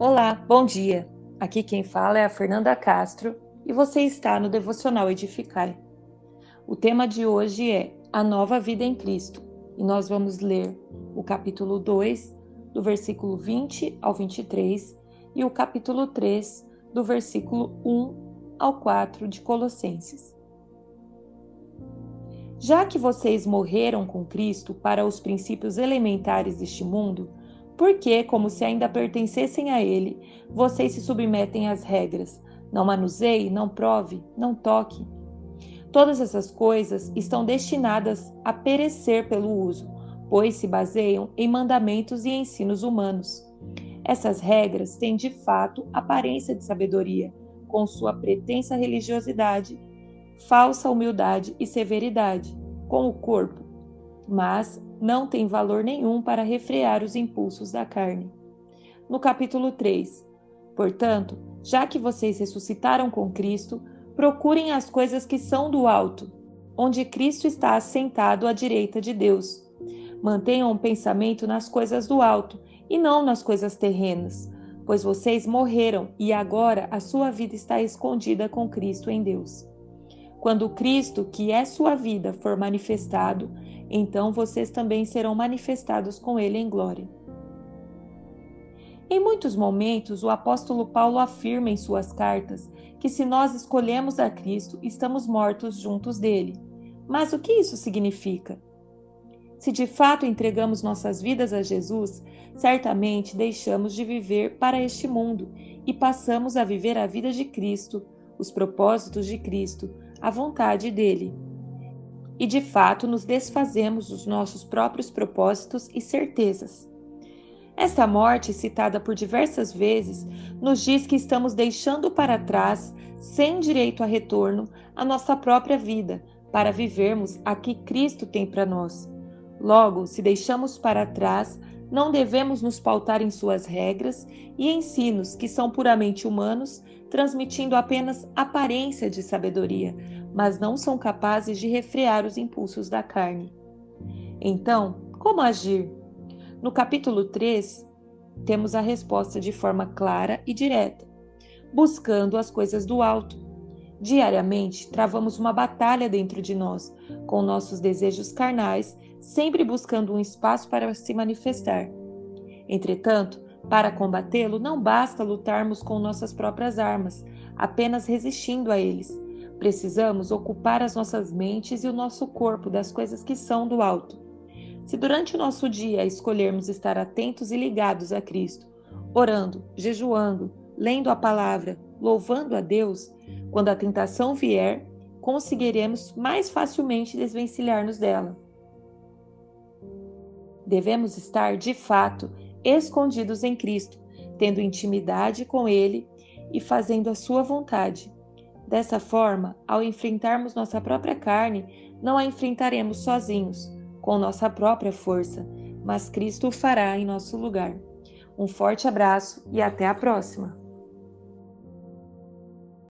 Olá, bom dia. Aqui quem fala é a Fernanda Castro e você está no Devocional Edificai. O tema de hoje é A Nova Vida em Cristo e nós vamos ler o capítulo 2, do versículo 20 ao 23 e o capítulo 3, do versículo 1 ao 4 de Colossenses. Já que vocês morreram com Cristo para os princípios elementares deste mundo, porque, como se ainda pertencessem a ele, vocês se submetem às regras. Não manuseie, não prove, não toque. Todas essas coisas estão destinadas a perecer pelo uso, pois se baseiam em mandamentos e ensinos humanos. Essas regras têm de fato aparência de sabedoria, com sua pretensa religiosidade, falsa humildade e severidade, com o corpo, mas não tem valor nenhum para refrear os impulsos da carne. No capítulo 3, portanto, já que vocês ressuscitaram com Cristo, procurem as coisas que são do alto, onde Cristo está assentado à direita de Deus. Mantenham o pensamento nas coisas do alto e não nas coisas terrenas, pois vocês morreram e agora a sua vida está escondida com Cristo em Deus. Quando Cristo, que é sua vida, for manifestado, então vocês também serão manifestados com ele em glória. Em muitos momentos, o apóstolo Paulo afirma em suas cartas que se nós escolhemos a Cristo, estamos mortos juntos dele. Mas o que isso significa? Se de fato entregamos nossas vidas a Jesus, certamente deixamos de viver para este mundo e passamos a viver a vida de Cristo, os propósitos de Cristo, a vontade dele e de fato nos desfazemos dos nossos próprios propósitos e certezas. Esta morte, citada por diversas vezes, nos diz que estamos deixando para trás, sem direito a retorno, a nossa própria vida, para vivermos a que Cristo tem para nós. Logo, se deixamos para trás, não devemos nos pautar em suas regras e ensinos que são puramente humanos, transmitindo apenas aparência de sabedoria, mas não são capazes de refrear os impulsos da carne. Então, como agir? No capítulo 3, temos a resposta de forma clara e direta, buscando as coisas do alto. Diariamente, travamos uma batalha dentro de nós, com nossos desejos carnais, sempre buscando um espaço para se manifestar. Entretanto, para combatê-lo, não basta lutarmos com nossas próprias armas, apenas resistindo a eles. Precisamos ocupar as nossas mentes e o nosso corpo das coisas que são do alto. Se durante o nosso dia escolhermos estar atentos e ligados a Cristo, orando, jejuando, lendo a palavra, louvando a Deus, quando a tentação vier, conseguiremos mais facilmente desvencilhar-nos dela. Devemos estar, de fato, escondidos em Cristo, tendo intimidade com Ele e fazendo a Sua vontade Dessa forma, ao enfrentarmos nossa própria carne, não a enfrentaremos sozinhos, com nossa própria força, mas Cristo o fará em nosso lugar. Um forte abraço e até a próxima!